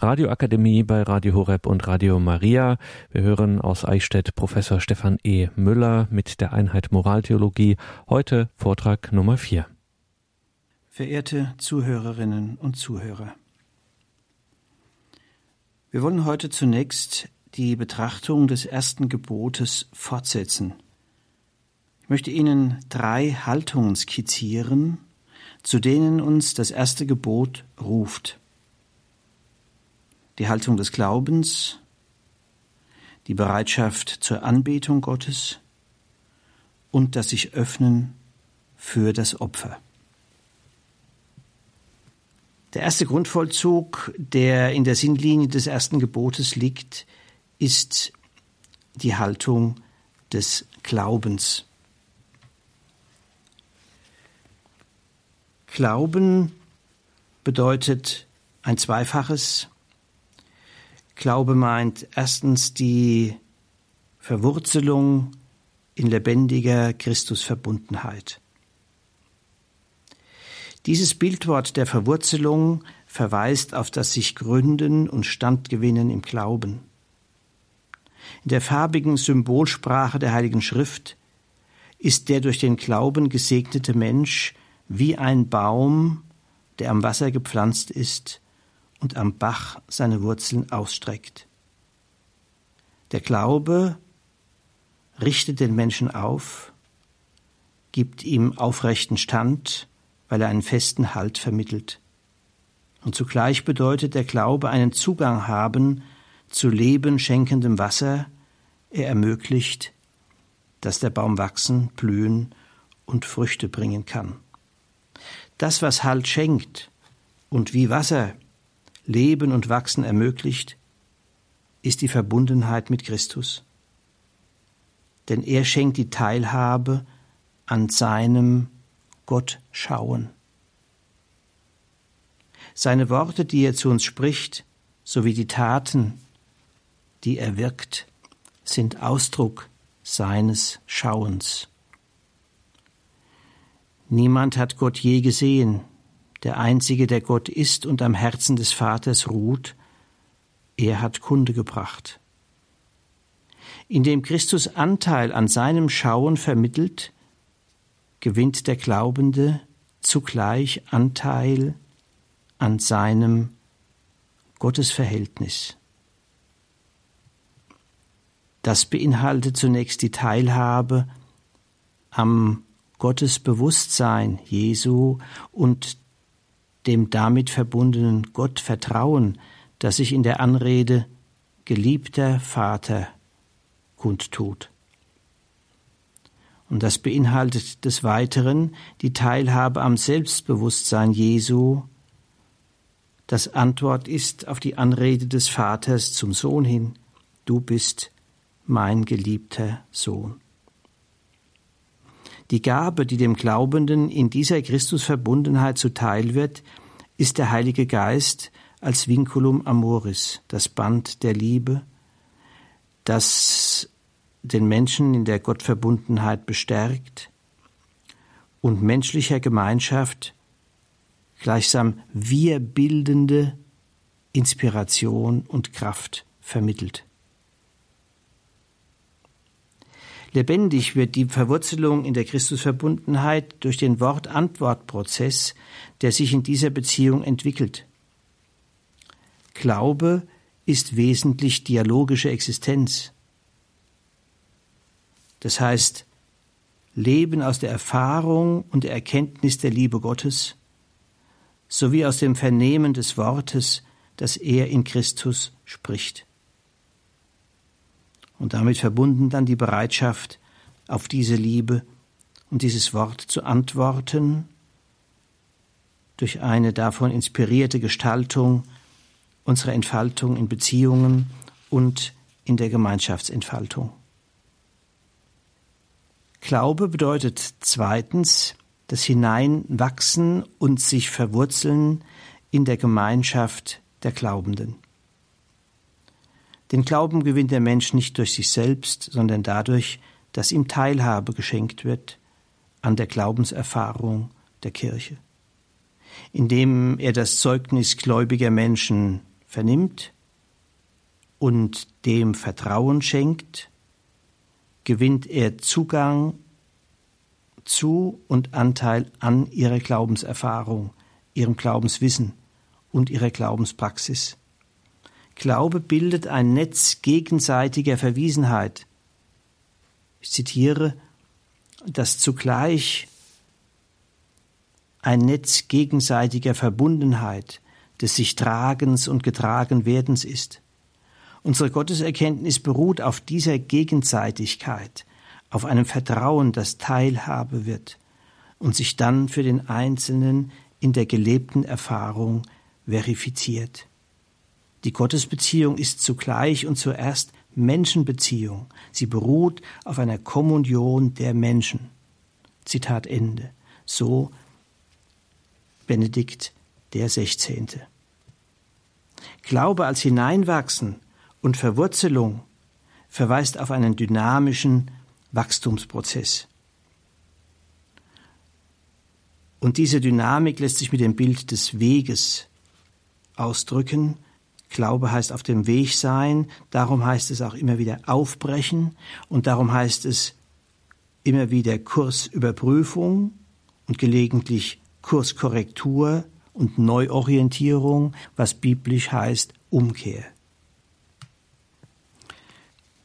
Radioakademie bei Radio Horeb und Radio Maria. Wir hören aus Eichstätt Professor Stefan E. Müller mit der Einheit Moraltheologie. Heute Vortrag Nummer 4. Verehrte Zuhörerinnen und Zuhörer. Wir wollen heute zunächst die Betrachtung des ersten Gebotes fortsetzen. Ich möchte Ihnen drei Haltungen skizzieren, zu denen uns das erste Gebot ruft die Haltung des Glaubens, die Bereitschaft zur Anbetung Gottes und das sich öffnen für das Opfer. Der erste Grundvollzug, der in der Sinnlinie des ersten Gebotes liegt, ist die Haltung des Glaubens. Glauben bedeutet ein zweifaches Glaube meint erstens die Verwurzelung in lebendiger Christusverbundenheit. Dieses Bildwort der Verwurzelung verweist auf das sich Gründen und Standgewinnen im Glauben. In der farbigen Symbolsprache der Heiligen Schrift ist der durch den Glauben gesegnete Mensch wie ein Baum, der am Wasser gepflanzt ist und am Bach seine Wurzeln ausstreckt. Der Glaube richtet den Menschen auf, gibt ihm aufrechten Stand, weil er einen festen Halt vermittelt. Und zugleich bedeutet der Glaube einen Zugang haben zu Leben schenkendem Wasser, er ermöglicht, dass der Baum wachsen, blühen und Früchte bringen kann. Das, was Halt schenkt und wie Wasser Leben und Wachsen ermöglicht, ist die Verbundenheit mit Christus. Denn er schenkt die Teilhabe an seinem Gottschauen. Seine Worte, die er zu uns spricht, sowie die Taten, die er wirkt, sind Ausdruck seines Schauens. Niemand hat Gott je gesehen, der Einzige, der Gott ist und am Herzen des Vaters ruht, er hat Kunde gebracht. Indem Christus Anteil an seinem Schauen vermittelt, gewinnt der Glaubende zugleich Anteil an seinem Gottesverhältnis. Das beinhaltet zunächst die Teilhabe am Gottesbewusstsein Jesu und dem damit verbundenen Gott vertrauen, das sich in der Anrede geliebter Vater kundtut. Und das beinhaltet des Weiteren die Teilhabe am Selbstbewusstsein Jesu, das Antwort ist auf die Anrede des Vaters zum Sohn hin, du bist mein geliebter Sohn. Die Gabe, die dem Glaubenden in dieser Christusverbundenheit zuteil wird, ist der Heilige Geist als Vinculum Amoris, das Band der Liebe, das den Menschen in der Gottverbundenheit bestärkt und menschlicher Gemeinschaft gleichsam wir bildende Inspiration und Kraft vermittelt. Lebendig wird die Verwurzelung in der Christusverbundenheit durch den Wort-Antwort-Prozess, der sich in dieser Beziehung entwickelt. Glaube ist wesentlich dialogische Existenz. Das heißt, Leben aus der Erfahrung und der Erkenntnis der Liebe Gottes sowie aus dem Vernehmen des Wortes, das er in Christus spricht und damit verbunden dann die Bereitschaft, auf diese Liebe und dieses Wort zu antworten, durch eine davon inspirierte Gestaltung unserer Entfaltung in Beziehungen und in der Gemeinschaftsentfaltung. Glaube bedeutet zweitens das Hineinwachsen und sich verwurzeln in der Gemeinschaft der Glaubenden. Den Glauben gewinnt der Mensch nicht durch sich selbst, sondern dadurch, dass ihm Teilhabe geschenkt wird an der Glaubenserfahrung der Kirche. Indem er das Zeugnis gläubiger Menschen vernimmt und dem Vertrauen schenkt, gewinnt er Zugang zu und Anteil an ihrer Glaubenserfahrung, ihrem Glaubenswissen und ihrer Glaubenspraxis. Glaube bildet ein Netz gegenseitiger Verwiesenheit. Ich zitiere, das zugleich ein Netz gegenseitiger Verbundenheit, des sich Tragens und Getragenwerdens ist. Unsere Gotteserkenntnis beruht auf dieser Gegenseitigkeit, auf einem Vertrauen, das Teilhabe wird und sich dann für den Einzelnen in der gelebten Erfahrung verifiziert. Die Gottesbeziehung ist zugleich und zuerst Menschenbeziehung. Sie beruht auf einer Kommunion der Menschen. Zitat Ende. So Benedikt der Sechzehnte. Glaube als Hineinwachsen und Verwurzelung verweist auf einen dynamischen Wachstumsprozess. Und diese Dynamik lässt sich mit dem Bild des Weges ausdrücken. Glaube heißt auf dem Weg sein, darum heißt es auch immer wieder aufbrechen und darum heißt es immer wieder Kursüberprüfung und gelegentlich Kurskorrektur und Neuorientierung, was biblisch heißt Umkehr.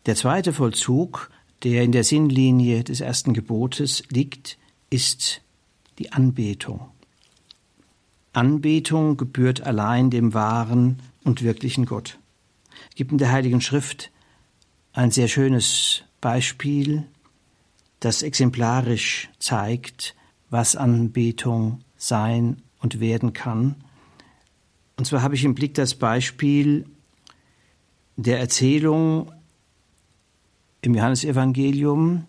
Der zweite Vollzug, der in der Sinnlinie des ersten Gebotes liegt, ist die Anbetung. Anbetung gebührt allein dem wahren und wirklichen Gott. Es gibt in der Heiligen Schrift ein sehr schönes Beispiel, das exemplarisch zeigt, was Anbetung sein und werden kann. Und zwar habe ich im Blick das Beispiel der Erzählung im Johannesevangelium.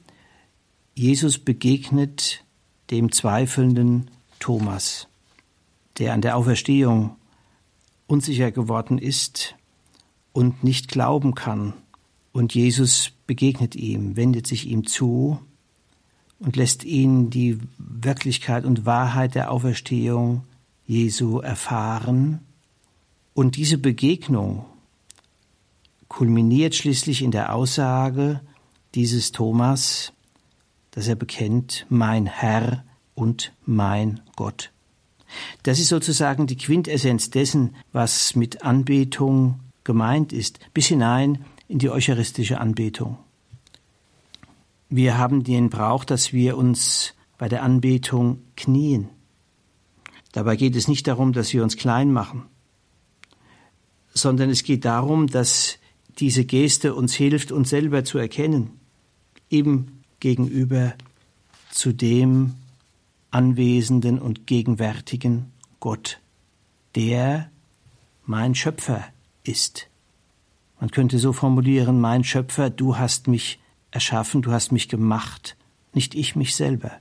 Jesus begegnet dem zweifelnden Thomas der an der Auferstehung unsicher geworden ist und nicht glauben kann. Und Jesus begegnet ihm, wendet sich ihm zu und lässt ihn die Wirklichkeit und Wahrheit der Auferstehung Jesu erfahren. Und diese Begegnung kulminiert schließlich in der Aussage dieses Thomas, dass er bekennt, mein Herr und mein Gott. Das ist sozusagen die Quintessenz dessen, was mit Anbetung gemeint ist, bis hinein in die eucharistische Anbetung. Wir haben den Brauch, dass wir uns bei der Anbetung knien. Dabei geht es nicht darum, dass wir uns klein machen, sondern es geht darum, dass diese Geste uns hilft, uns selber zu erkennen, eben gegenüber zu dem, anwesenden und gegenwärtigen Gott, der mein Schöpfer ist. Man könnte so formulieren, mein Schöpfer, du hast mich erschaffen, du hast mich gemacht, nicht ich mich selber.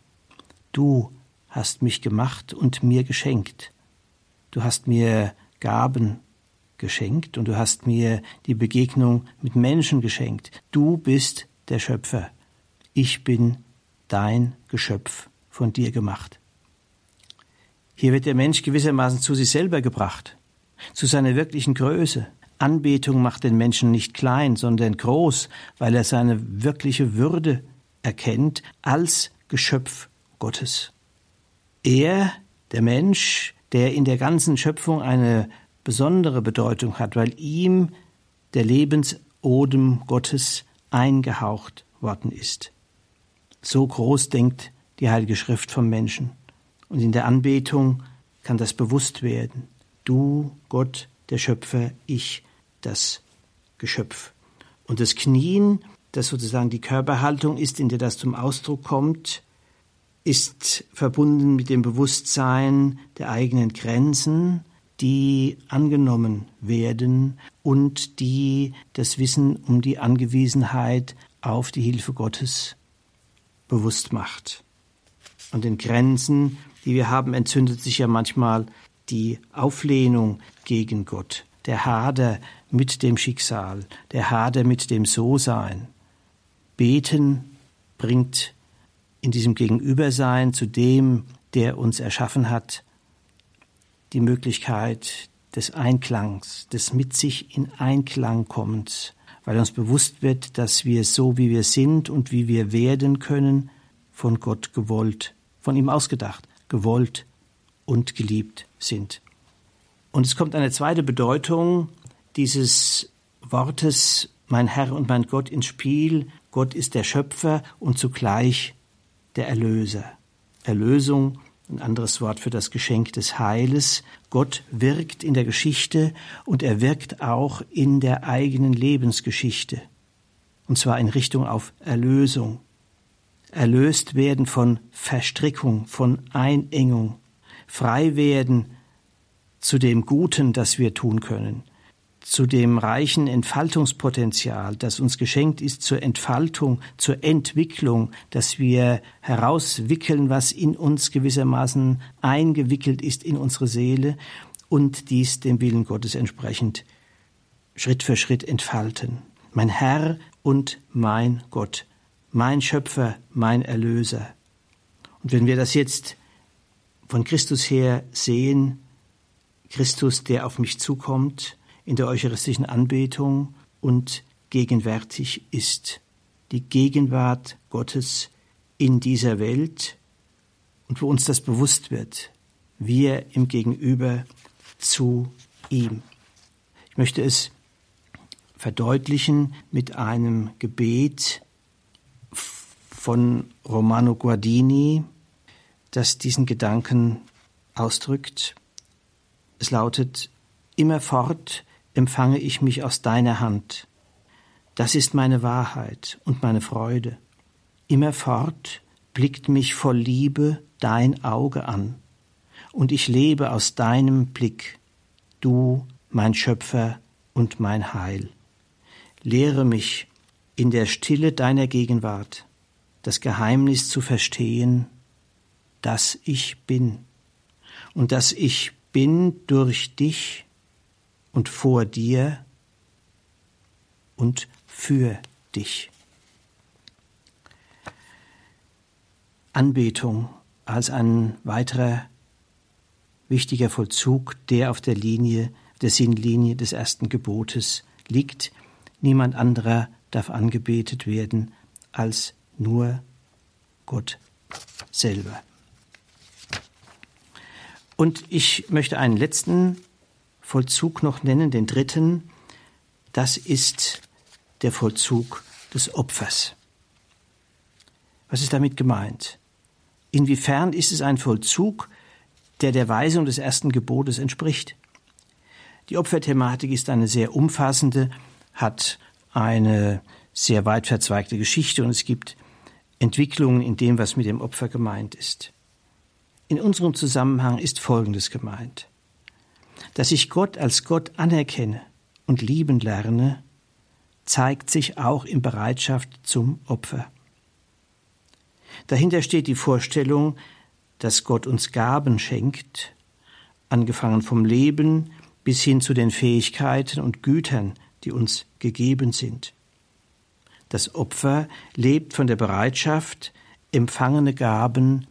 Du hast mich gemacht und mir geschenkt. Du hast mir Gaben geschenkt und du hast mir die Begegnung mit Menschen geschenkt. Du bist der Schöpfer. Ich bin dein Geschöpf von dir gemacht. Hier wird der Mensch gewissermaßen zu sich selber gebracht, zu seiner wirklichen Größe. Anbetung macht den Menschen nicht klein, sondern groß, weil er seine wirkliche Würde erkennt als Geschöpf Gottes. Er, der Mensch, der in der ganzen Schöpfung eine besondere Bedeutung hat, weil ihm der Lebensodem Gottes eingehaucht worden ist. So groß denkt die Heilige Schrift vom Menschen. Und in der Anbetung kann das bewusst werden. Du, Gott, der Schöpfer, ich, das Geschöpf. Und das Knien, das sozusagen die Körperhaltung ist, in der das zum Ausdruck kommt, ist verbunden mit dem Bewusstsein der eigenen Grenzen, die angenommen werden und die das Wissen um die Angewiesenheit auf die Hilfe Gottes bewusst macht an den Grenzen, die wir haben, entzündet sich ja manchmal die Auflehnung gegen Gott, der Hader mit dem Schicksal, der Hader mit dem So-Sein. Beten bringt in diesem Gegenübersein zu dem, der uns erschaffen hat, die Möglichkeit, des Einklangs, des mit sich in Einklang kommens, weil uns bewusst wird, dass wir so, wie wir sind und wie wir werden können, von Gott gewollt, von ihm ausgedacht, gewollt und geliebt sind. Und es kommt eine zweite Bedeutung dieses Wortes mein Herr und mein Gott ins Spiel. Gott ist der Schöpfer und zugleich der Erlöser. Erlösung, ein anderes Wort für das Geschenk des Heiles. Gott wirkt in der Geschichte und er wirkt auch in der eigenen Lebensgeschichte. Und zwar in Richtung auf Erlösung. Erlöst werden von Verstrickung, von Einengung. Frei werden zu dem Guten, das wir tun können zu dem reichen Entfaltungspotenzial, das uns geschenkt ist zur Entfaltung, zur Entwicklung, dass wir herauswickeln, was in uns gewissermaßen eingewickelt ist in unsere Seele und dies dem Willen Gottes entsprechend Schritt für Schritt entfalten. Mein Herr und mein Gott, mein Schöpfer, mein Erlöser. Und wenn wir das jetzt von Christus her sehen, Christus, der auf mich zukommt, in der eucharistischen Anbetung und gegenwärtig ist. Die Gegenwart Gottes in dieser Welt und wo uns das bewusst wird, wir im Gegenüber zu ihm. Ich möchte es verdeutlichen mit einem Gebet von Romano Guardini, das diesen Gedanken ausdrückt. Es lautet, immerfort empfange ich mich aus deiner Hand. Das ist meine Wahrheit und meine Freude. Immerfort blickt mich voll Liebe dein Auge an, und ich lebe aus deinem Blick, du, mein Schöpfer und mein Heil. Lehre mich in der Stille deiner Gegenwart das Geheimnis zu verstehen, dass ich bin und dass ich bin durch dich und vor dir und für dich. Anbetung als ein weiterer wichtiger Vollzug, der auf der Linie, der Sinnlinie des ersten Gebotes liegt. Niemand anderer darf angebetet werden als nur Gott selber. Und ich möchte einen letzten Vollzug noch nennen, den dritten. Das ist der Vollzug des Opfers. Was ist damit gemeint? Inwiefern ist es ein Vollzug, der der Weisung des ersten Gebotes entspricht? Die Opferthematik ist eine sehr umfassende, hat eine sehr weit verzweigte Geschichte und es gibt Entwicklungen in dem, was mit dem Opfer gemeint ist. In unserem Zusammenhang ist Folgendes gemeint dass ich Gott als Gott anerkenne und lieben lerne, zeigt sich auch in Bereitschaft zum Opfer. Dahinter steht die Vorstellung, dass Gott uns Gaben schenkt, angefangen vom Leben bis hin zu den Fähigkeiten und Gütern, die uns gegeben sind. Das Opfer lebt von der Bereitschaft, empfangene Gaben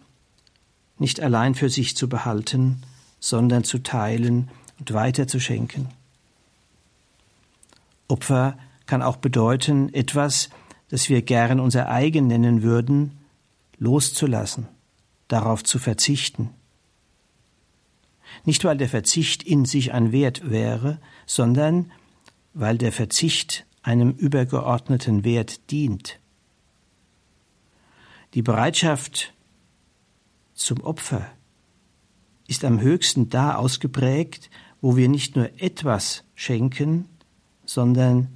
nicht allein für sich zu behalten, sondern zu teilen und weiter zu schenken. Opfer kann auch bedeuten, etwas, das wir gern unser eigen nennen würden, loszulassen, darauf zu verzichten. Nicht weil der Verzicht in sich ein Wert wäre, sondern weil der Verzicht einem übergeordneten Wert dient. Die Bereitschaft zum Opfer ist am höchsten da ausgeprägt, wo wir nicht nur etwas schenken, sondern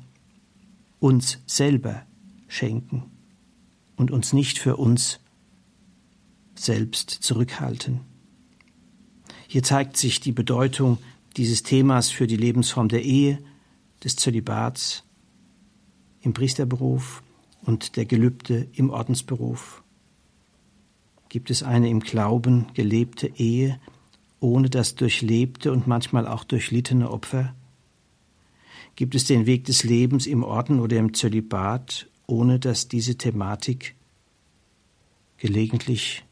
uns selber schenken und uns nicht für uns selbst zurückhalten. Hier zeigt sich die Bedeutung dieses Themas für die Lebensform der Ehe, des Zölibats, im Priesterberuf und der Gelübde im Ordensberuf. Gibt es eine im Glauben gelebte Ehe, ohne das durchlebte und manchmal auch durchlittene Opfer? Gibt es den Weg des Lebens im Orden oder im Zölibat, ohne dass diese Thematik gelegentlich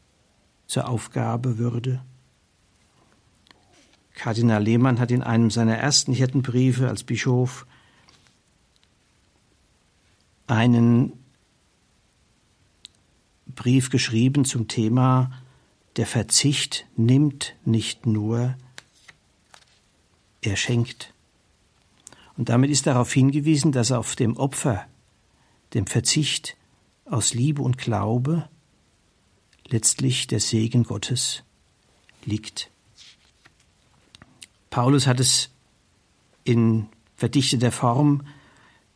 zur Aufgabe würde? Kardinal Lehmann hat in einem seiner ersten Hirtenbriefe als Bischof einen Brief geschrieben zum Thema Der Verzicht nimmt nicht nur, er schenkt. Und damit ist darauf hingewiesen, dass auf dem Opfer, dem Verzicht aus Liebe und Glaube letztlich der Segen Gottes liegt. Paulus hat es in verdichteter Form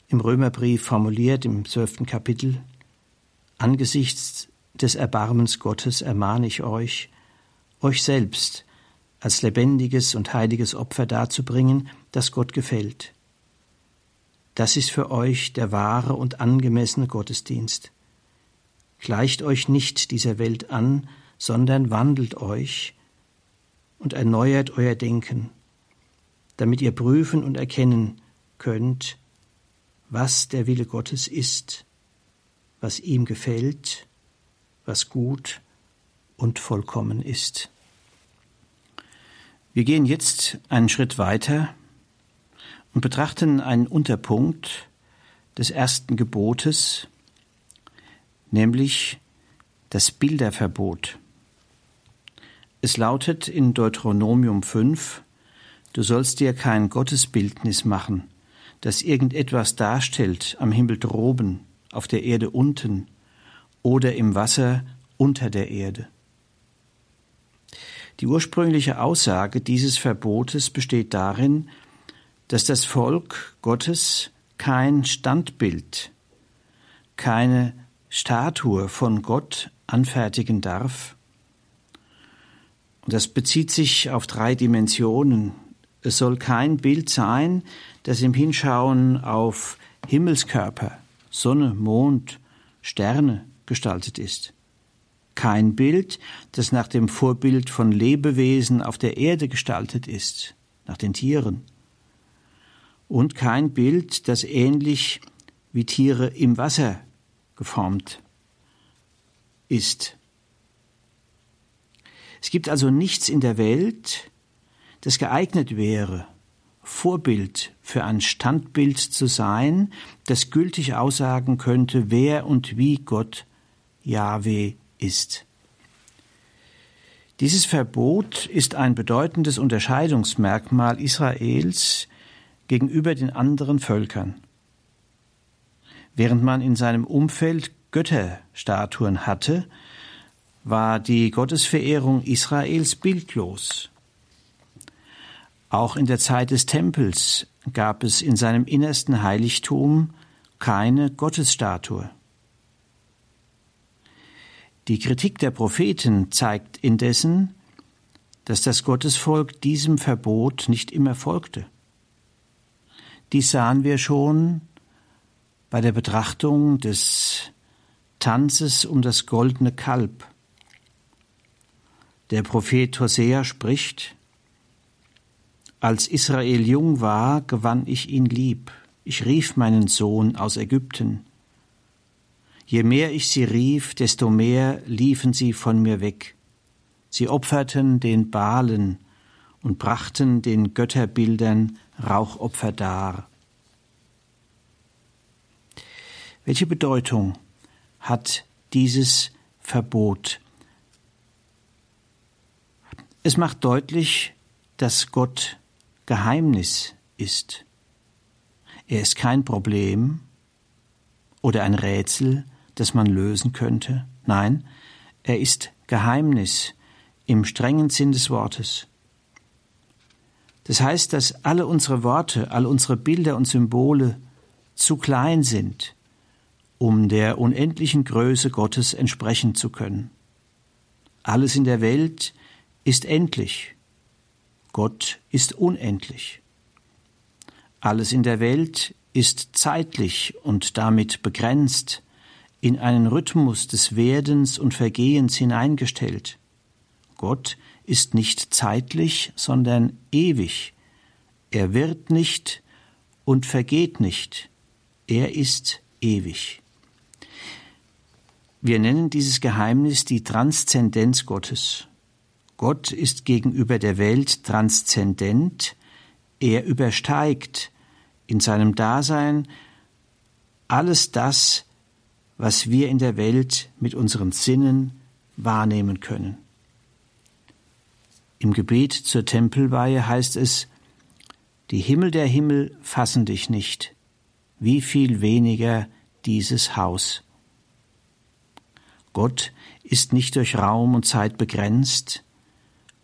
im Römerbrief formuliert, im zwölften Kapitel. Angesichts des Erbarmens Gottes ermahne ich euch, euch selbst als lebendiges und heiliges Opfer darzubringen, das Gott gefällt. Das ist für euch der wahre und angemessene Gottesdienst. Gleicht euch nicht dieser Welt an, sondern wandelt euch und erneuert euer Denken, damit ihr prüfen und erkennen könnt, was der Wille Gottes ist, was ihm gefällt, was gut und vollkommen ist. Wir gehen jetzt einen Schritt weiter und betrachten einen Unterpunkt des ersten Gebotes, nämlich das Bilderverbot. Es lautet in Deuteronomium 5, Du sollst dir kein Gottesbildnis machen, das irgendetwas darstellt am Himmel droben, auf der Erde unten oder im Wasser unter der Erde. Die ursprüngliche Aussage dieses Verbotes besteht darin, dass das Volk Gottes kein Standbild, keine Statue von Gott anfertigen darf. Und das bezieht sich auf drei Dimensionen. Es soll kein Bild sein, das im Hinschauen auf Himmelskörper, Sonne, Mond, Sterne gestaltet ist. Kein Bild, das nach dem Vorbild von Lebewesen auf der Erde gestaltet ist, nach den Tieren. Und kein Bild, das ähnlich wie Tiere im Wasser geformt ist. Es gibt also nichts in der Welt, das geeignet wäre, Vorbild für ein Standbild zu sein, das gültig aussagen könnte, wer und wie Gott Jahwe ist. Dieses Verbot ist ein bedeutendes Unterscheidungsmerkmal Israels gegenüber den anderen Völkern. Während man in seinem Umfeld Götterstatuen hatte, war die Gottesverehrung Israels bildlos. Auch in der Zeit des Tempels gab es in seinem innersten Heiligtum keine Gottesstatue. Die Kritik der Propheten zeigt indessen, dass das Gottesvolk diesem Verbot nicht immer folgte. Dies sahen wir schon bei der Betrachtung des Tanzes um das goldene Kalb. Der Prophet Hosea spricht, Als Israel jung war, gewann ich ihn lieb, ich rief meinen Sohn aus Ägypten. Je mehr ich sie rief, desto mehr liefen sie von mir weg. Sie opferten den Balen und brachten den Götterbildern Rauchopfer dar. Welche Bedeutung hat dieses Verbot? Es macht deutlich, dass Gott Geheimnis ist. Er ist kein Problem oder ein Rätsel, das man lösen könnte. Nein, er ist Geheimnis im strengen Sinn des Wortes. Das heißt, dass alle unsere Worte, all unsere Bilder und Symbole zu klein sind, um der unendlichen Größe Gottes entsprechen zu können. Alles in der Welt ist endlich, Gott ist unendlich. Alles in der Welt ist zeitlich und damit begrenzt, in einen Rhythmus des Werdens und Vergehens hineingestellt. Gott ist nicht zeitlich, sondern ewig. Er wird nicht und vergeht nicht. Er ist ewig. Wir nennen dieses Geheimnis die Transzendenz Gottes. Gott ist gegenüber der Welt transzendent, er übersteigt in seinem Dasein alles das, was wir in der Welt mit unseren Sinnen wahrnehmen können. Im Gebet zur Tempelweihe heißt es, die Himmel der Himmel fassen dich nicht, wie viel weniger dieses Haus. Gott ist nicht durch Raum und Zeit begrenzt,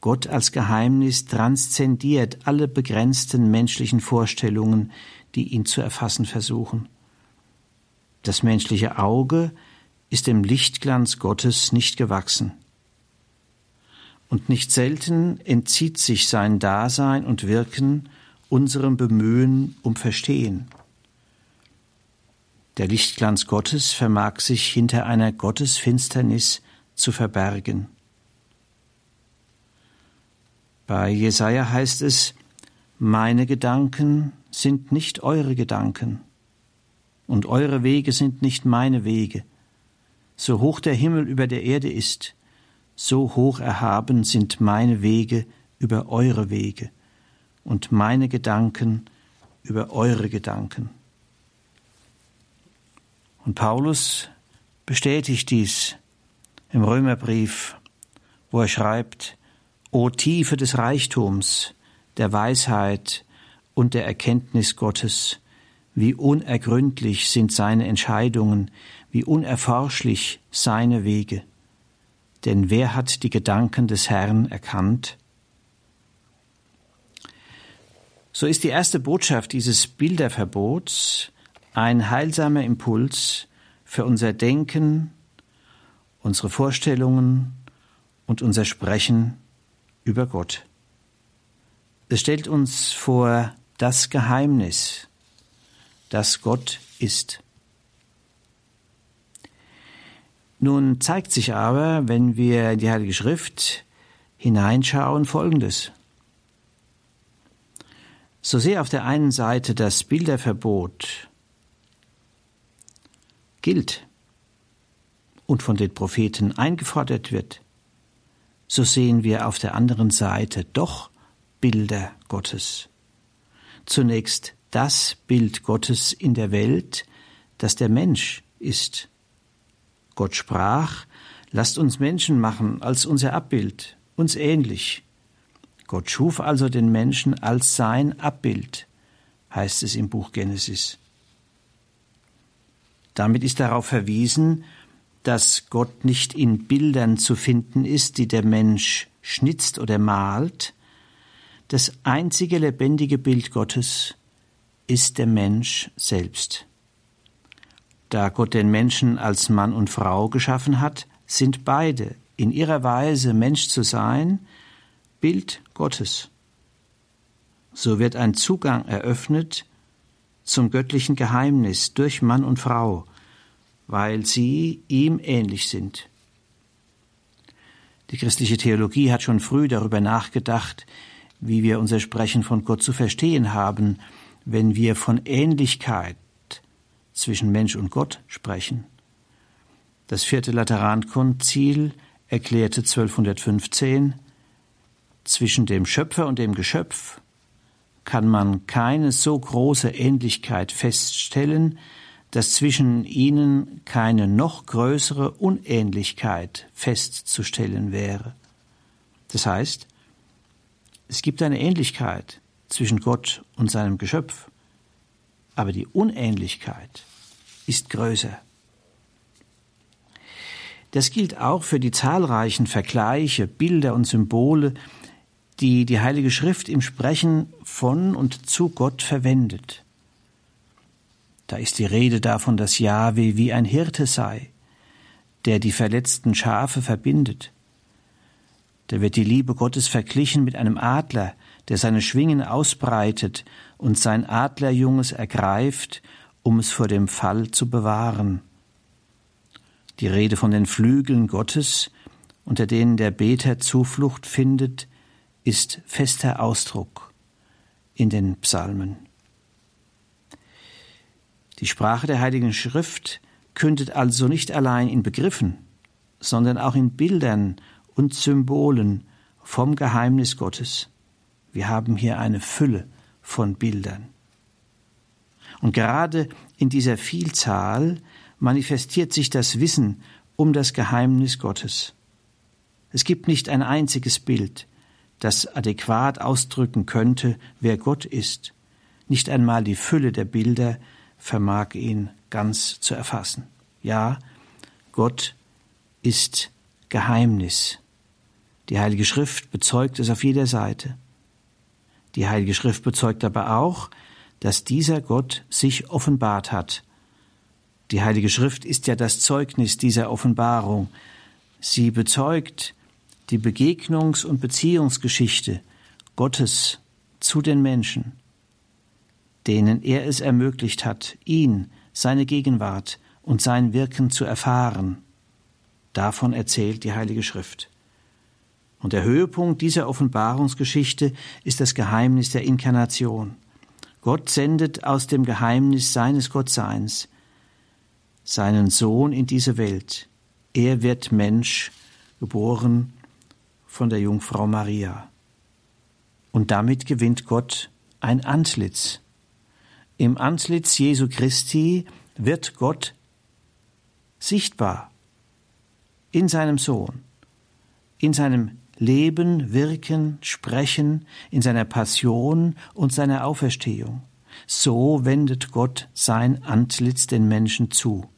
Gott als Geheimnis transzendiert alle begrenzten menschlichen Vorstellungen, die ihn zu erfassen versuchen. Das menschliche Auge ist dem Lichtglanz Gottes nicht gewachsen. Und nicht selten entzieht sich sein Dasein und Wirken unserem Bemühen um Verstehen. Der Lichtglanz Gottes vermag sich hinter einer Gottesfinsternis zu verbergen. Bei Jesaja heißt es, meine Gedanken sind nicht eure Gedanken und eure Wege sind nicht meine Wege. So hoch der Himmel über der Erde ist, so hoch erhaben sind meine Wege über eure Wege und meine Gedanken über eure Gedanken. Und Paulus bestätigt dies im Römerbrief, wo er schreibt, O Tiefe des Reichtums, der Weisheit und der Erkenntnis Gottes, wie unergründlich sind seine Entscheidungen, wie unerforschlich seine Wege. Denn wer hat die Gedanken des Herrn erkannt? So ist die erste Botschaft dieses Bilderverbots ein heilsamer Impuls für unser Denken, unsere Vorstellungen und unser Sprechen über Gott. Es stellt uns vor das Geheimnis, das Gott ist. Nun zeigt sich aber, wenn wir in die Heilige Schrift hineinschauen, Folgendes. So sehr auf der einen Seite das Bilderverbot gilt und von den Propheten eingefordert wird, so sehen wir auf der anderen Seite doch Bilder Gottes. Zunächst das Bild Gottes in der Welt, das der Mensch ist. Gott sprach, lasst uns Menschen machen als unser Abbild, uns ähnlich. Gott schuf also den Menschen als sein Abbild, heißt es im Buch Genesis. Damit ist darauf verwiesen, dass Gott nicht in Bildern zu finden ist, die der Mensch schnitzt oder malt. Das einzige lebendige Bild Gottes ist der Mensch selbst. Da Gott den Menschen als Mann und Frau geschaffen hat, sind beide in ihrer Weise Mensch zu sein, Bild Gottes. So wird ein Zugang eröffnet zum göttlichen Geheimnis durch Mann und Frau, weil sie ihm ähnlich sind. Die christliche Theologie hat schon früh darüber nachgedacht, wie wir unser Sprechen von Gott zu verstehen haben, wenn wir von Ähnlichkeit zwischen Mensch und Gott sprechen. Das vierte Laterankonzil erklärte 1215, zwischen dem Schöpfer und dem Geschöpf kann man keine so große Ähnlichkeit feststellen, dass zwischen ihnen keine noch größere Unähnlichkeit festzustellen wäre. Das heißt, es gibt eine Ähnlichkeit zwischen Gott und seinem Geschöpf, aber die Unähnlichkeit ist größer. Das gilt auch für die zahlreichen Vergleiche, Bilder und Symbole, die die Heilige Schrift im Sprechen von und zu Gott verwendet. Da ist die Rede davon, dass Jahwe wie ein Hirte sei, der die verletzten Schafe verbindet. Da wird die Liebe Gottes verglichen mit einem Adler, der seine Schwingen ausbreitet und sein Adlerjunges ergreift, um es vor dem Fall zu bewahren. Die Rede von den Flügeln Gottes, unter denen der Beter Zuflucht findet, ist fester Ausdruck in den Psalmen. Die Sprache der Heiligen Schrift kündet also nicht allein in Begriffen, sondern auch in Bildern und Symbolen vom Geheimnis Gottes. Wir haben hier eine Fülle von Bildern. Und gerade in dieser Vielzahl manifestiert sich das Wissen um das Geheimnis Gottes. Es gibt nicht ein einziges Bild, das adäquat ausdrücken könnte, wer Gott ist. Nicht einmal die Fülle der Bilder vermag ihn ganz zu erfassen. Ja, Gott ist Geheimnis. Die Heilige Schrift bezeugt es auf jeder Seite. Die Heilige Schrift bezeugt aber auch, dass dieser Gott sich offenbart hat. Die Heilige Schrift ist ja das Zeugnis dieser Offenbarung. Sie bezeugt die Begegnungs- und Beziehungsgeschichte Gottes zu den Menschen, denen er es ermöglicht hat, ihn, seine Gegenwart und sein Wirken zu erfahren. Davon erzählt die Heilige Schrift. Und der Höhepunkt dieser Offenbarungsgeschichte ist das Geheimnis der Inkarnation. Gott sendet aus dem Geheimnis seines Gottseins seinen Sohn in diese Welt. Er wird Mensch, geboren von der Jungfrau Maria. Und damit gewinnt Gott ein Antlitz. Im Antlitz Jesu Christi wird Gott sichtbar in seinem Sohn, in seinem Leben, Wirken, Sprechen, in seiner Passion und seiner Auferstehung. So wendet Gott sein Antlitz den Menschen zu.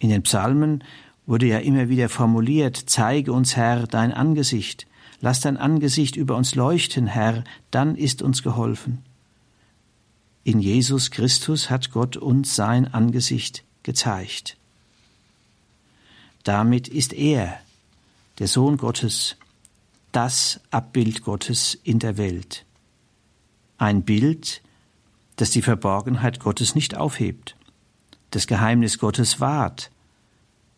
In den Psalmen wurde ja immer wieder formuliert, zeige uns, Herr, dein Angesicht, lass dein Angesicht über uns leuchten, Herr, dann ist uns geholfen. In Jesus Christus hat Gott uns sein Angesicht gezeigt. Damit ist er, der Sohn Gottes, das Abbild Gottes in der Welt. Ein Bild, das die Verborgenheit Gottes nicht aufhebt, das Geheimnis Gottes wahrt,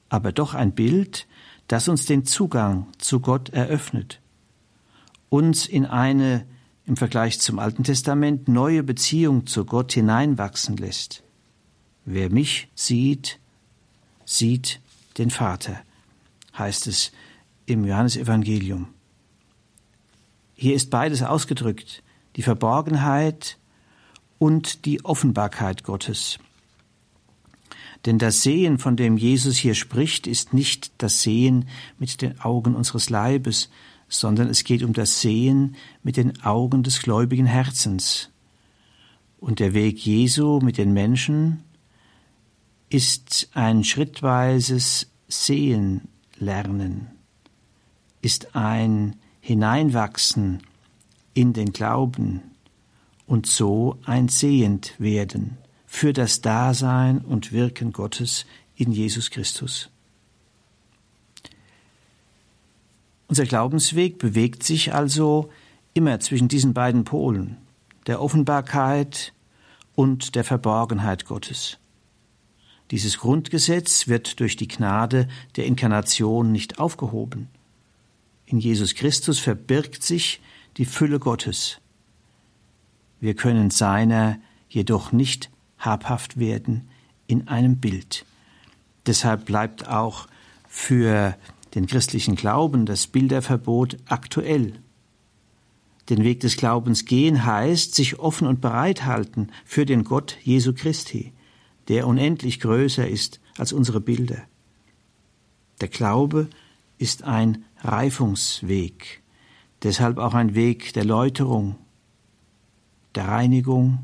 aber doch ein Bild, das uns den Zugang zu Gott eröffnet, uns in eine im Vergleich zum Alten Testament neue Beziehung zu Gott hineinwachsen lässt. Wer mich sieht, sieht den Vater, heißt es im Johannesevangelium. Hier ist beides ausgedrückt, die Verborgenheit und die Offenbarkeit Gottes. Denn das Sehen, von dem Jesus hier spricht, ist nicht das Sehen mit den Augen unseres Leibes, sondern es geht um das Sehen mit den Augen des gläubigen Herzens. Und der Weg Jesu mit den Menschen ist ein schrittweises Sehen lernen, ist ein Hineinwachsen in den Glauben und so ein Sehend werden für das Dasein und Wirken Gottes in Jesus Christus. Unser Glaubensweg bewegt sich also immer zwischen diesen beiden Polen, der Offenbarkeit und der Verborgenheit Gottes. Dieses Grundgesetz wird durch die Gnade der Inkarnation nicht aufgehoben. In Jesus Christus verbirgt sich die Fülle Gottes. Wir können seiner jedoch nicht habhaft werden in einem Bild. Deshalb bleibt auch für den christlichen Glauben das Bilderverbot aktuell. Den Weg des Glaubens gehen heißt sich offen und bereit halten für den Gott Jesu Christi, der unendlich größer ist als unsere Bilder. Der Glaube ist ein Reifungsweg, deshalb auch ein Weg der Läuterung, der Reinigung,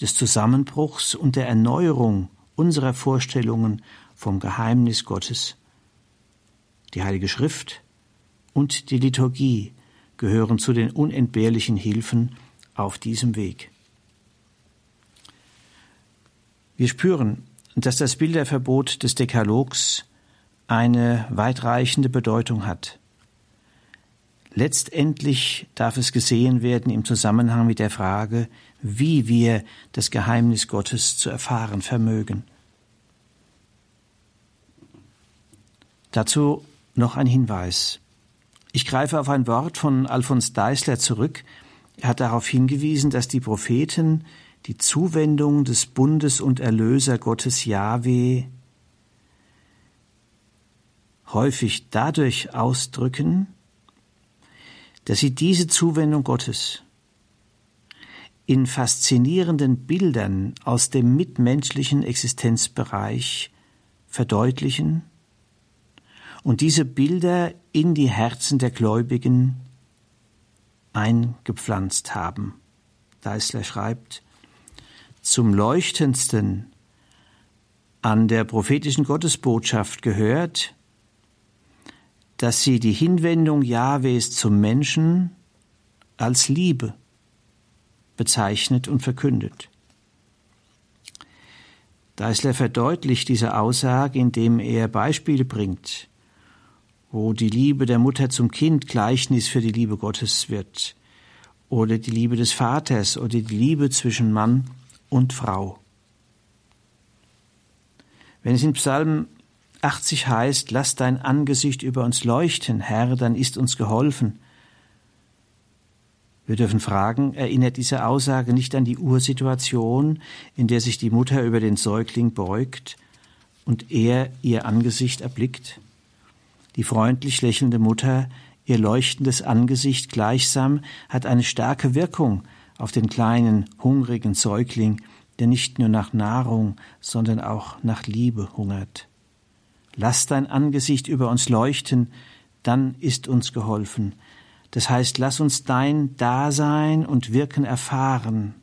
des Zusammenbruchs und der Erneuerung unserer Vorstellungen vom Geheimnis Gottes. Die Heilige Schrift und die Liturgie gehören zu den unentbehrlichen Hilfen auf diesem Weg. Wir spüren, dass das Bilderverbot des Dekalogs eine weitreichende Bedeutung hat. Letztendlich darf es gesehen werden im Zusammenhang mit der Frage, wie wir das Geheimnis Gottes zu erfahren vermögen. Dazu noch ein Hinweis. Ich greife auf ein Wort von Alfons Deisler zurück. Er hat darauf hingewiesen, dass die Propheten die Zuwendung des Bundes und Erlöser Gottes Jahwe häufig dadurch ausdrücken, dass sie diese Zuwendung Gottes in faszinierenden Bildern aus dem mitmenschlichen Existenzbereich verdeutlichen und diese Bilder in die Herzen der Gläubigen eingepflanzt haben. Deisler schreibt, zum leuchtendsten an der prophetischen Gottesbotschaft gehört, dass sie die Hinwendung Jahwes zum Menschen als Liebe bezeichnet und verkündet. Deisler verdeutlicht diese Aussage, indem er Beispiele bringt, wo die Liebe der Mutter zum Kind Gleichnis für die Liebe Gottes wird, oder die Liebe des Vaters oder die Liebe zwischen Mann und Frau. Wenn es in Psalm 80 heißt, lass dein Angesicht über uns leuchten, Herr, dann ist uns geholfen. Wir dürfen fragen, erinnert diese Aussage nicht an die Ursituation, in der sich die Mutter über den Säugling beugt und er ihr Angesicht erblickt? Die freundlich lächelnde Mutter, ihr leuchtendes Angesicht gleichsam, hat eine starke Wirkung auf den kleinen, hungrigen Säugling, der nicht nur nach Nahrung, sondern auch nach Liebe hungert. Lass dein Angesicht über uns leuchten, dann ist uns geholfen. Das heißt, lass uns dein Dasein und Wirken erfahren,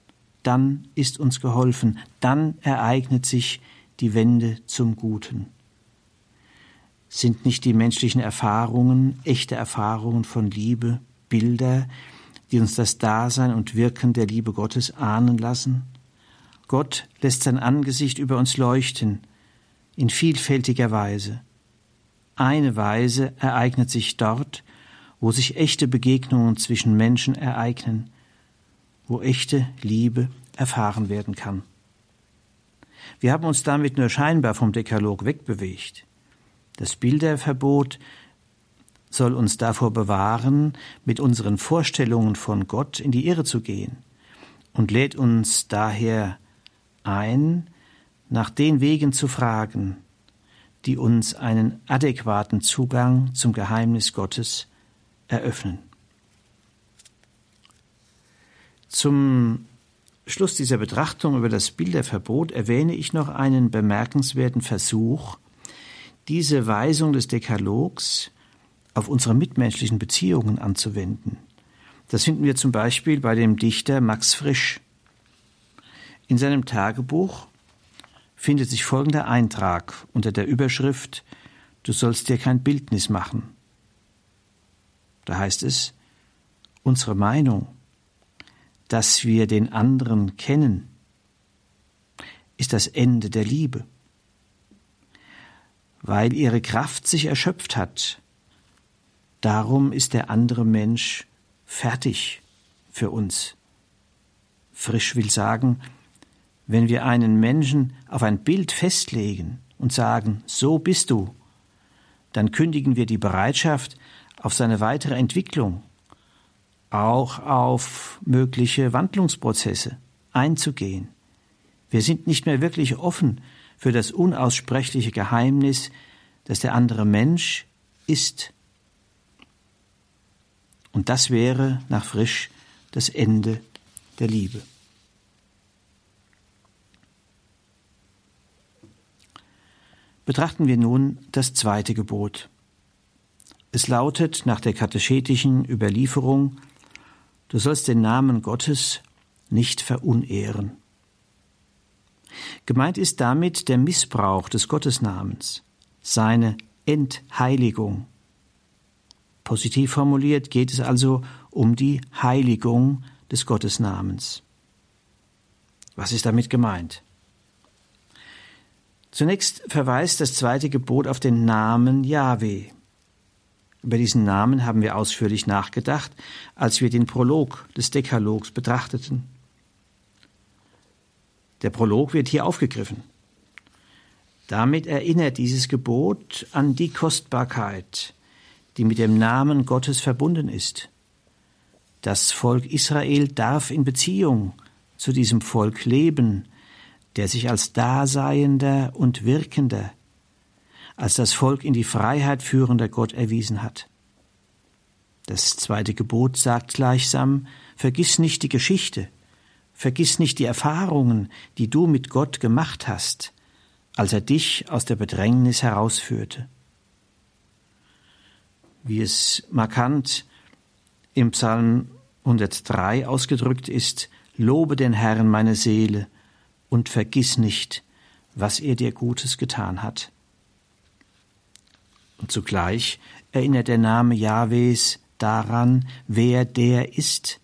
dann ist uns geholfen, dann ereignet sich die Wende zum Guten. Sind nicht die menschlichen Erfahrungen, echte Erfahrungen von Liebe, Bilder, die uns das Dasein und Wirken der Liebe Gottes ahnen lassen? Gott lässt sein Angesicht über uns leuchten, in vielfältiger Weise. Eine Weise ereignet sich dort, wo sich echte Begegnungen zwischen Menschen ereignen, wo echte Liebe erfahren werden kann. Wir haben uns damit nur scheinbar vom Dekalog wegbewegt. Das Bilderverbot soll uns davor bewahren, mit unseren Vorstellungen von Gott in die Irre zu gehen und lädt uns daher ein, nach den Wegen zu fragen, die uns einen adäquaten Zugang zum Geheimnis Gottes eröffnen. Zum Schluss dieser Betrachtung über das Bilderverbot erwähne ich noch einen bemerkenswerten Versuch, diese Weisung des Dekalogs auf unsere mitmenschlichen Beziehungen anzuwenden. Das finden wir zum Beispiel bei dem Dichter Max Frisch. In seinem Tagebuch findet sich folgender Eintrag unter der Überschrift Du sollst dir kein Bildnis machen. Da heißt es, unsere Meinung, dass wir den anderen kennen, ist das Ende der Liebe. Weil ihre Kraft sich erschöpft hat, darum ist der andere Mensch fertig für uns. Frisch will sagen, wenn wir einen Menschen auf ein Bild festlegen und sagen, so bist du, dann kündigen wir die Bereitschaft auf seine weitere Entwicklung, auch auf mögliche Wandlungsprozesse einzugehen. Wir sind nicht mehr wirklich offen für das unaussprechliche Geheimnis, dass der andere Mensch ist. Und das wäre nach Frisch das Ende der Liebe. Betrachten wir nun das zweite Gebot. Es lautet nach der katechetischen Überlieferung, du sollst den Namen Gottes nicht verunehren. Gemeint ist damit der Missbrauch des Gottesnamens, seine Entheiligung. Positiv formuliert geht es also um die Heiligung des Gottesnamens. Was ist damit gemeint? Zunächst verweist das zweite Gebot auf den Namen Yahweh. Über diesen Namen haben wir ausführlich nachgedacht, als wir den Prolog des Dekalogs betrachteten. Der Prolog wird hier aufgegriffen. Damit erinnert dieses Gebot an die Kostbarkeit, die mit dem Namen Gottes verbunden ist. Das Volk Israel darf in Beziehung zu diesem Volk leben, der sich als Daseiender und Wirkender, als das Volk in die Freiheit führender Gott erwiesen hat. Das zweite Gebot sagt gleichsam, vergiss nicht die Geschichte, vergiss nicht die Erfahrungen, die du mit Gott gemacht hast, als er dich aus der Bedrängnis herausführte. Wie es markant im Psalm 103 ausgedrückt ist, Lobe den Herrn meine Seele und vergiss nicht, was er dir Gutes getan hat. Und zugleich erinnert der Name Jahwes daran, wer der ist,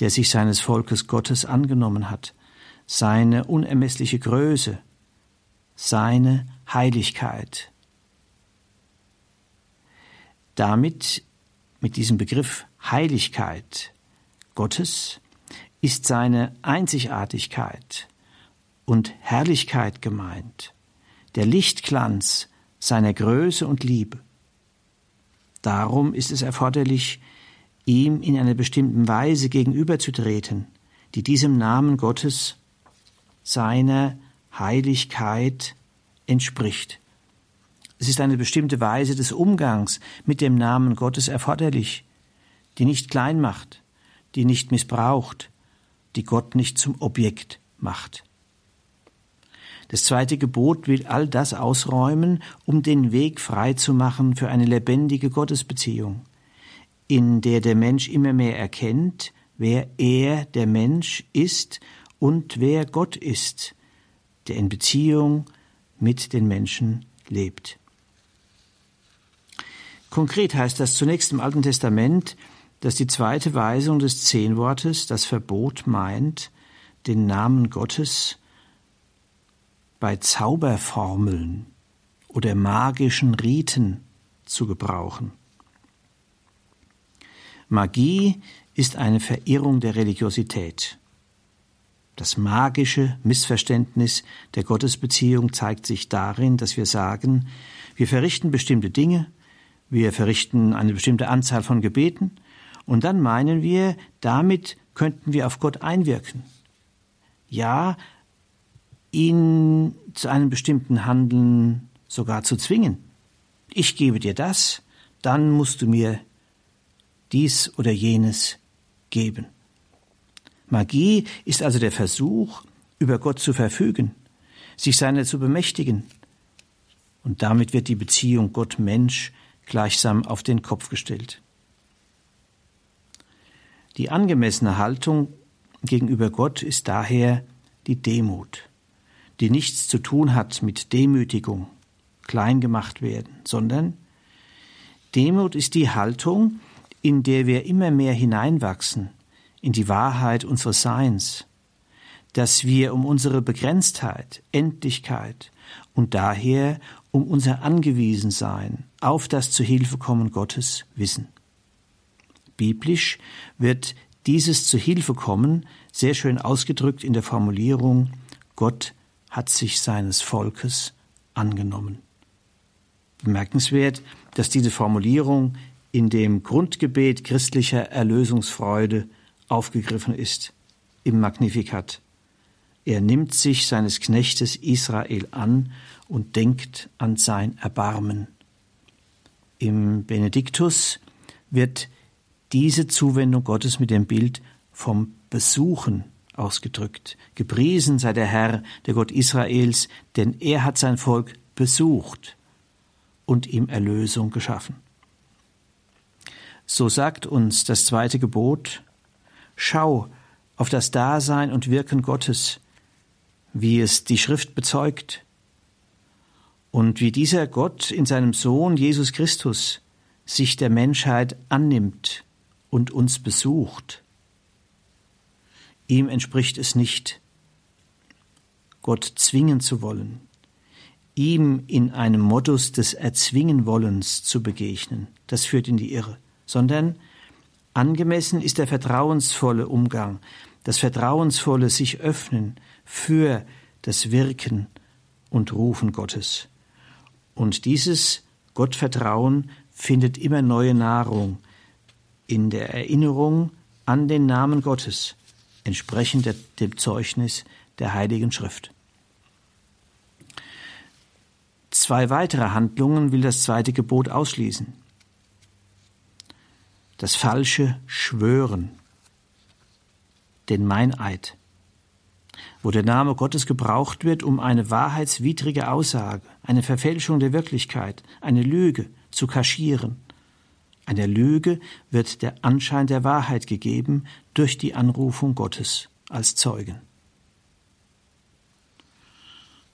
der sich seines Volkes Gottes angenommen hat, seine unermessliche Größe, seine Heiligkeit. Damit, mit diesem Begriff Heiligkeit Gottes, ist seine Einzigartigkeit und Herrlichkeit gemeint, der Lichtglanz seiner Größe und Liebe. Darum ist es erforderlich, ihm in einer bestimmten Weise gegenüberzutreten, die diesem Namen Gottes, seiner Heiligkeit entspricht. Es ist eine bestimmte Weise des Umgangs mit dem Namen Gottes erforderlich, die nicht klein macht, die nicht missbraucht, die Gott nicht zum Objekt macht. Das zweite Gebot will all das ausräumen, um den Weg frei zu machen für eine lebendige Gottesbeziehung, in der der Mensch immer mehr erkennt, wer er, der Mensch, ist und wer Gott ist, der in Beziehung mit den Menschen lebt. Konkret heißt das zunächst im Alten Testament, dass die zweite Weisung des Zehnwortes das Verbot meint, den Namen Gottes bei Zauberformeln oder magischen Riten zu gebrauchen. Magie ist eine Verirrung der Religiosität. Das magische Missverständnis der Gottesbeziehung zeigt sich darin, dass wir sagen, wir verrichten bestimmte Dinge, wir verrichten eine bestimmte Anzahl von Gebeten, und dann meinen wir, damit könnten wir auf Gott einwirken. Ja, ihn zu einem bestimmten Handeln sogar zu zwingen. Ich gebe dir das, dann musst du mir dies oder jenes geben. Magie ist also der Versuch, über Gott zu verfügen, sich seiner zu bemächtigen. Und damit wird die Beziehung Gott-Mensch gleichsam auf den Kopf gestellt. Die angemessene Haltung gegenüber Gott ist daher die Demut, die nichts zu tun hat mit Demütigung, klein gemacht werden, sondern Demut ist die Haltung, in der wir immer mehr hineinwachsen in die Wahrheit unseres Seins, dass wir um unsere Begrenztheit, Endlichkeit und daher um unser Angewiesensein auf das Zuhilfekommen Gottes wissen. Biblisch wird dieses Zuhilfekommen sehr schön ausgedrückt in der Formulierung Gott hat sich seines Volkes angenommen. Bemerkenswert, dass diese Formulierung in dem Grundgebet christlicher Erlösungsfreude aufgegriffen ist, im Magnificat. Er nimmt sich seines Knechtes Israel an und denkt an sein Erbarmen. Im Benediktus wird diese Zuwendung Gottes mit dem Bild vom Besuchen ausgedrückt. Gepriesen sei der Herr, der Gott Israels, denn er hat sein Volk besucht und ihm Erlösung geschaffen. So sagt uns das zweite Gebot, schau auf das Dasein und Wirken Gottes, wie es die Schrift bezeugt. Und wie dieser Gott in seinem Sohn Jesus Christus sich der Menschheit annimmt und uns besucht. Ihm entspricht es nicht, Gott zwingen zu wollen, ihm in einem Modus des Erzwingenwollens zu begegnen, das führt in die Irre, sondern angemessen ist der vertrauensvolle Umgang, das vertrauensvolle sich öffnen für das Wirken und Rufen Gottes. Und dieses Gottvertrauen findet immer neue Nahrung in der Erinnerung an den Namen Gottes, entsprechend dem Zeugnis der Heiligen Schrift. Zwei weitere Handlungen will das zweite Gebot ausschließen. Das falsche Schwören, den Meineid, wo der Name Gottes gebraucht wird, um eine wahrheitswidrige Aussage, eine Verfälschung der Wirklichkeit, eine Lüge zu kaschieren. Einer Lüge wird der Anschein der Wahrheit gegeben durch die Anrufung Gottes als Zeugen.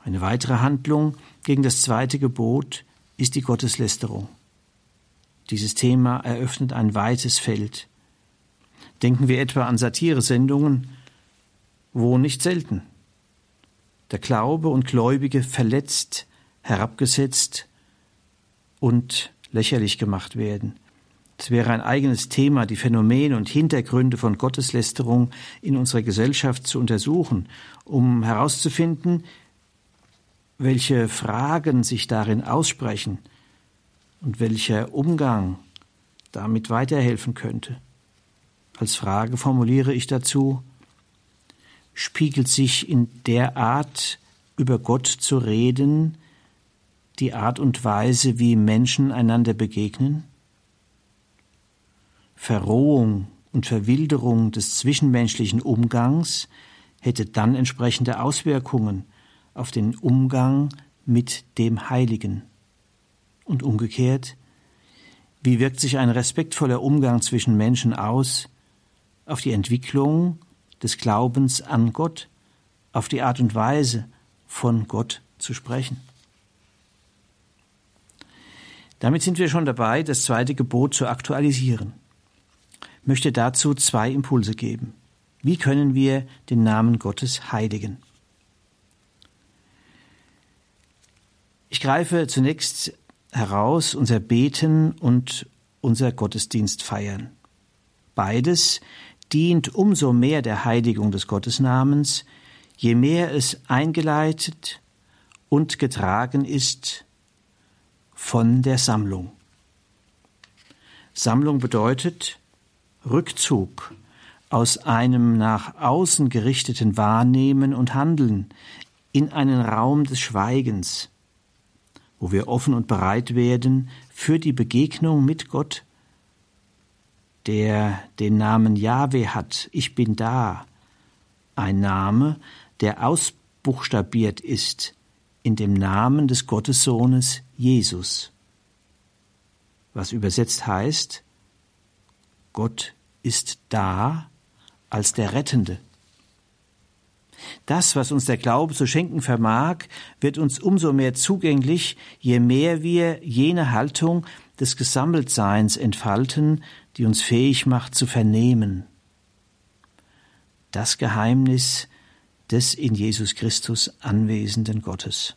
Eine weitere Handlung gegen das zweite Gebot ist die Gotteslästerung. Dieses Thema eröffnet ein weites Feld. Denken wir etwa an Satiresendungen, wo nicht selten der Glaube und Gläubige verletzt, herabgesetzt und lächerlich gemacht werden. Es wäre ein eigenes Thema, die Phänomene und Hintergründe von Gotteslästerung in unserer Gesellschaft zu untersuchen, um herauszufinden, welche Fragen sich darin aussprechen und welcher Umgang damit weiterhelfen könnte. Als Frage formuliere ich dazu, spiegelt sich in der Art, über Gott zu reden, die Art und Weise, wie Menschen einander begegnen? Verrohung und Verwilderung des zwischenmenschlichen Umgangs hätte dann entsprechende Auswirkungen auf den Umgang mit dem Heiligen. Und umgekehrt, wie wirkt sich ein respektvoller Umgang zwischen Menschen aus auf die Entwicklung des Glaubens an Gott, auf die Art und Weise, von Gott zu sprechen? Damit sind wir schon dabei, das zweite Gebot zu aktualisieren. Ich möchte dazu zwei Impulse geben. Wie können wir den Namen Gottes heiligen? Ich greife zunächst heraus unser Beten und unser Gottesdienst feiern. Beides dient umso mehr der Heiligung des Gottesnamens, je mehr es eingeleitet und getragen ist von der Sammlung. Sammlung bedeutet Rückzug aus einem nach außen gerichteten Wahrnehmen und Handeln in einen Raum des Schweigens, wo wir offen und bereit werden für die Begegnung mit Gott, der den Namen Jahwe hat, ich bin da, ein Name, der ausbuchstabiert ist in dem Namen des Gottessohnes Jesus, was übersetzt heißt, Gott ist da als der Rettende. Das, was uns der Glaube zu schenken vermag, wird uns umso mehr zugänglich, je mehr wir jene Haltung des Gesammeltseins entfalten, die uns fähig macht zu vernehmen. Das Geheimnis des in Jesus Christus anwesenden Gottes.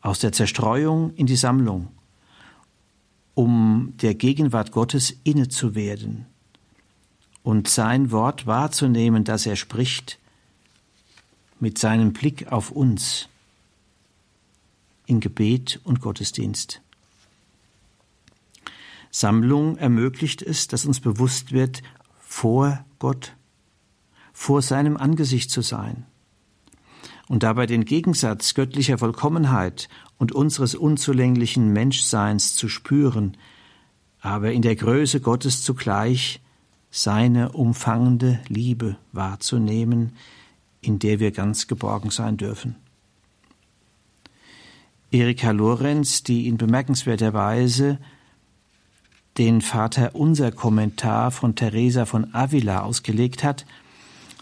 Aus der Zerstreuung in die Sammlung, um der Gegenwart Gottes inne zu werden und sein Wort wahrzunehmen, das er spricht, mit seinem Blick auf uns in Gebet und Gottesdienst. Sammlung ermöglicht es, dass uns bewusst wird, vor Gott, vor seinem Angesicht zu sein und dabei den Gegensatz göttlicher Vollkommenheit und unseres unzulänglichen Menschseins zu spüren, aber in der Größe Gottes zugleich seine umfangende Liebe wahrzunehmen, in der wir ganz geborgen sein dürfen. Erika Lorenz, die in bemerkenswerter Weise den Vater unser Kommentar von Teresa von Avila ausgelegt hat,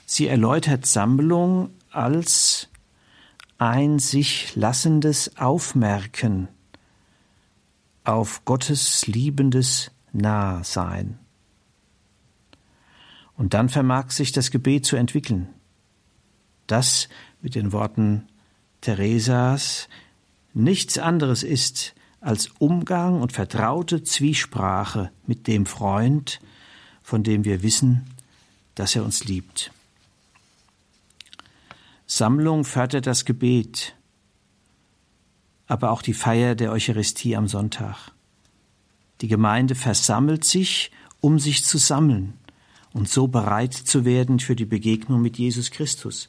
sie erläutert Sammlung als ein sich lassendes Aufmerken auf Gottes liebendes Nahsein. Und dann vermag sich das Gebet zu entwickeln das mit den Worten Theresas nichts anderes ist als Umgang und vertraute Zwiesprache mit dem Freund, von dem wir wissen, dass er uns liebt. Sammlung fördert das Gebet, aber auch die Feier der Eucharistie am Sonntag. Die Gemeinde versammelt sich, um sich zu sammeln und so bereit zu werden für die Begegnung mit Jesus Christus.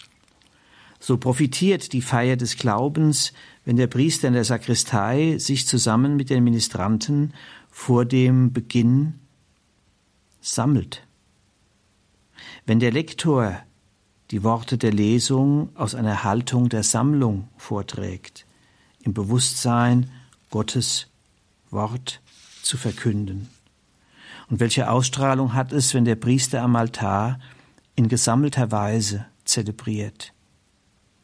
So profitiert die Feier des Glaubens, wenn der Priester in der Sakristei sich zusammen mit den Ministranten vor dem Beginn sammelt. Wenn der Lektor die Worte der Lesung aus einer Haltung der Sammlung vorträgt, im Bewusstsein, Gottes Wort zu verkünden. Und welche Ausstrahlung hat es, wenn der Priester am Altar in gesammelter Weise zelebriert?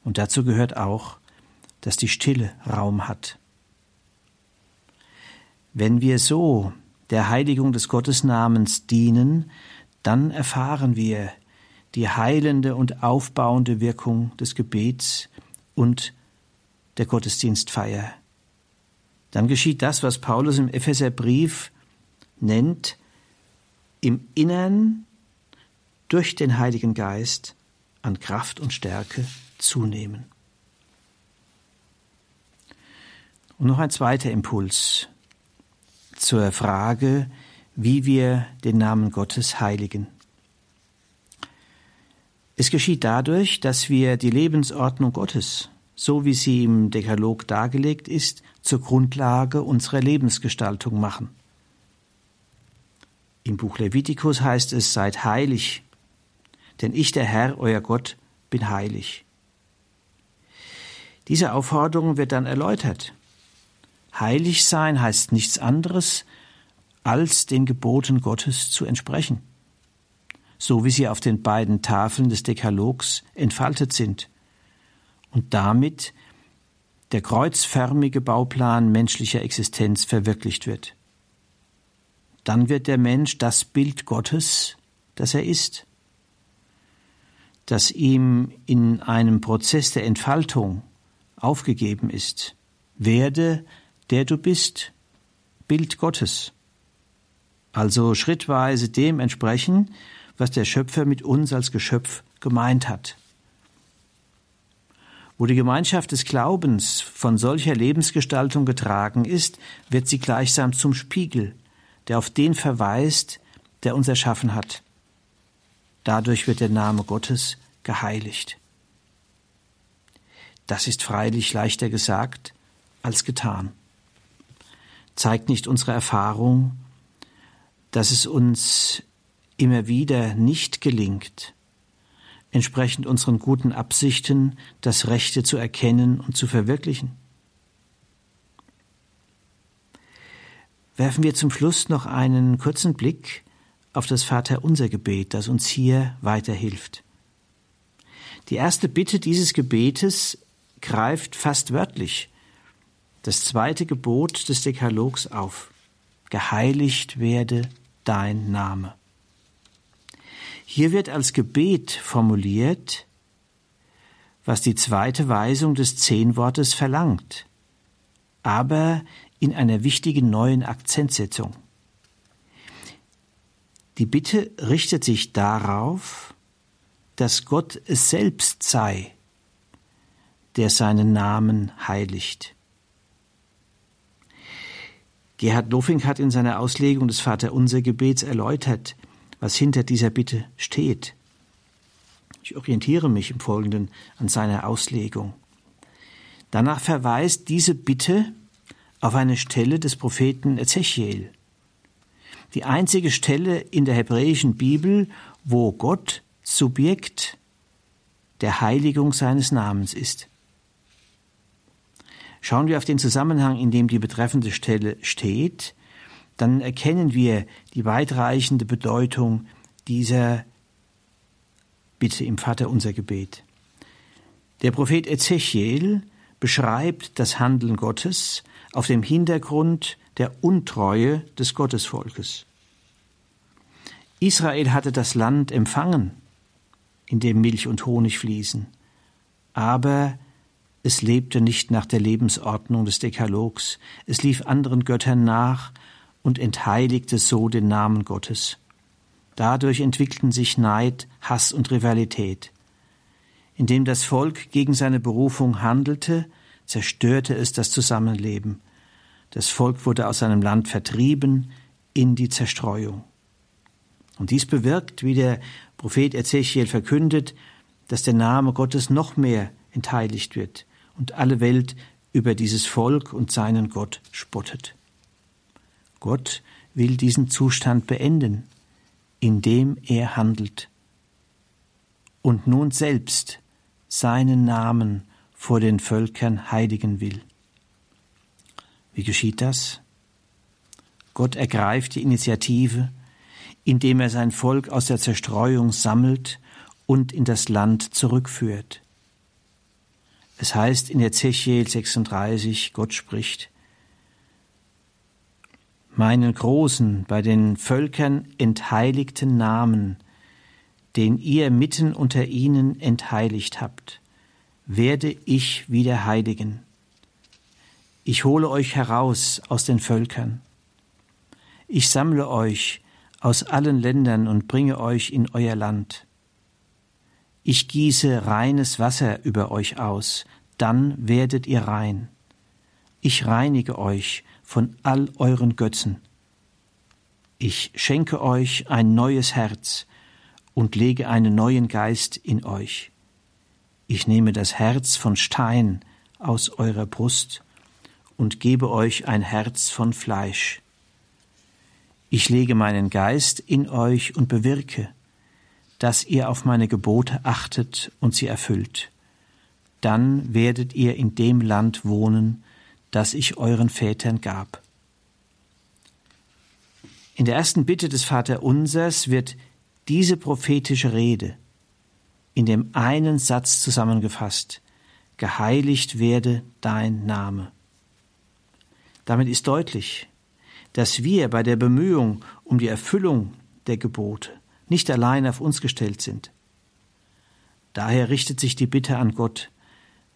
Und dazu gehört auch, dass die Stille Raum hat. Wenn wir so der Heiligung des Gottesnamens dienen, dann erfahren wir die heilende und aufbauende Wirkung des Gebets und der Gottesdienstfeier. Dann geschieht das, was Paulus im Epheserbrief nennt, im Innern durch den Heiligen Geist an Kraft und Stärke zunehmen. Und noch ein zweiter Impuls zur Frage, wie wir den Namen Gottes heiligen. Es geschieht dadurch, dass wir die Lebensordnung Gottes, so wie sie im Dekalog dargelegt ist, zur Grundlage unserer Lebensgestaltung machen. Im Buch Levitikus heißt es, seid heilig, denn ich, der Herr, euer Gott, bin heilig. Diese Aufforderung wird dann erläutert. Heilig sein heißt nichts anderes, als den Geboten Gottes zu entsprechen, so wie sie auf den beiden Tafeln des Dekalogs entfaltet sind und damit der kreuzförmige Bauplan menschlicher Existenz verwirklicht wird. Dann wird der Mensch das Bild Gottes, das er ist, das ihm in einem Prozess der Entfaltung aufgegeben ist. Werde der du bist, Bild Gottes. Also schrittweise dem entsprechen, was der Schöpfer mit uns als Geschöpf gemeint hat. Wo die Gemeinschaft des Glaubens von solcher Lebensgestaltung getragen ist, wird sie gleichsam zum Spiegel, der auf den verweist, der uns erschaffen hat. Dadurch wird der Name Gottes geheiligt. Das ist freilich leichter gesagt als getan. Zeigt nicht unsere Erfahrung, dass es uns immer wieder nicht gelingt, entsprechend unseren guten Absichten das Rechte zu erkennen und zu verwirklichen? Werfen wir zum Schluss noch einen kurzen Blick auf das Vaterunser Gebet, das uns hier weiterhilft. Die erste Bitte dieses Gebetes greift fast wörtlich das zweite Gebot des Dekalogs auf. Geheiligt werde dein Name. Hier wird als Gebet formuliert, was die zweite Weisung des Zehnwortes verlangt, aber in einer wichtigen neuen Akzentsetzung. Die Bitte richtet sich darauf, dass Gott es selbst sei, der seinen Namen heiligt. Gerhard Lofink hat in seiner Auslegung des Vaterunser Gebets erläutert, was hinter dieser Bitte steht. Ich orientiere mich im Folgenden an seiner Auslegung. Danach verweist diese Bitte auf eine Stelle des Propheten Ezechiel. Die einzige Stelle in der hebräischen Bibel, wo Gott Subjekt der Heiligung seines Namens ist. Schauen wir auf den Zusammenhang, in dem die betreffende Stelle steht, dann erkennen wir die weitreichende Bedeutung dieser Bitte im Vater unser Gebet. Der Prophet Ezechiel beschreibt das Handeln Gottes auf dem Hintergrund der Untreue des Gottesvolkes. Israel hatte das Land empfangen, in dem Milch und Honig fließen, aber es lebte nicht nach der Lebensordnung des Dekalogs, es lief anderen Göttern nach und entheiligte so den Namen Gottes. Dadurch entwickelten sich Neid, Hass und Rivalität. Indem das Volk gegen seine Berufung handelte, zerstörte es das Zusammenleben. Das Volk wurde aus seinem Land vertrieben in die Zerstreuung. Und dies bewirkt, wie der Prophet Ezechiel verkündet, dass der Name Gottes noch mehr entheiligt wird und alle Welt über dieses Volk und seinen Gott spottet. Gott will diesen Zustand beenden, indem er handelt und nun selbst seinen Namen vor den Völkern heiligen will. Wie geschieht das? Gott ergreift die Initiative, indem er sein Volk aus der Zerstreuung sammelt und in das Land zurückführt. Es heißt in Ezechiel 36, Gott spricht, meinen großen, bei den Völkern entheiligten Namen, den ihr mitten unter ihnen entheiligt habt, werde ich wieder heiligen. Ich hole euch heraus aus den Völkern. Ich sammle euch aus allen Ländern und bringe euch in euer Land. Ich gieße reines Wasser über euch aus, dann werdet ihr rein. Ich reinige euch von all euren Götzen. Ich schenke euch ein neues Herz und lege einen neuen Geist in euch. Ich nehme das Herz von Stein aus eurer Brust und gebe euch ein Herz von Fleisch. Ich lege meinen Geist in euch und bewirke, dass ihr auf meine Gebote achtet und sie erfüllt. Dann werdet ihr in dem Land wohnen, das ich euren Vätern gab. In der ersten Bitte des Vaterunsers wird diese prophetische Rede in dem einen Satz zusammengefasst, geheiligt werde dein Name. Damit ist deutlich, dass wir bei der Bemühung um die Erfüllung der Gebote nicht allein auf uns gestellt sind. Daher richtet sich die Bitte an Gott,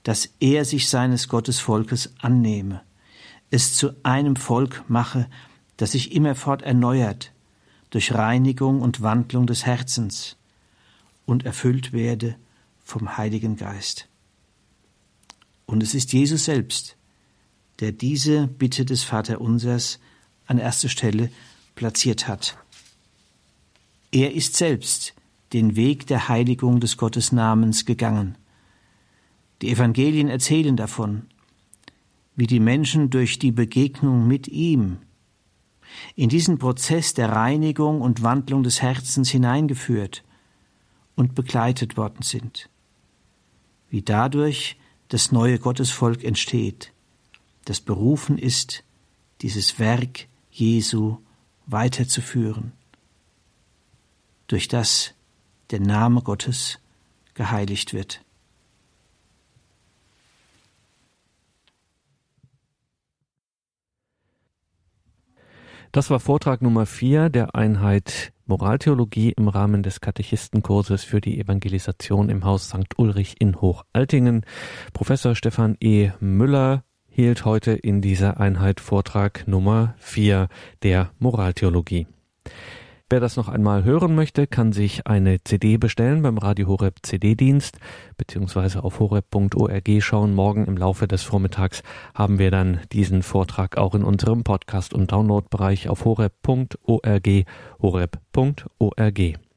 dass er sich seines Gottesvolkes annehme, es zu einem Volk mache, das sich immerfort erneuert durch Reinigung und Wandlung des Herzens und erfüllt werde vom Heiligen Geist. Und es ist Jesus selbst, der diese Bitte des Vaterunsers an erster Stelle platziert hat. Er ist selbst den Weg der Heiligung des Gottesnamens gegangen. Die Evangelien erzählen davon, wie die Menschen durch die Begegnung mit ihm in diesen Prozess der Reinigung und Wandlung des Herzens hineingeführt und begleitet worden sind, wie dadurch das neue Gottesvolk entsteht, das berufen ist, dieses Werk Jesu weiterzuführen, durch das der Name Gottes geheiligt wird. Das war Vortrag Nummer vier der Einheit Moraltheologie im Rahmen des Katechistenkurses für die Evangelisation im Haus St. Ulrich in Hochaltingen. Professor Stefan E. Müller hielt heute in dieser Einheit Vortrag Nummer vier der Moraltheologie. Wer das noch einmal hören möchte, kann sich eine CD bestellen beim Radio Horeb CD-Dienst beziehungsweise auf horeb.org schauen. Morgen im Laufe des Vormittags haben wir dann diesen Vortrag auch in unserem Podcast- und Downloadbereich auf horeb.org, horeb.org.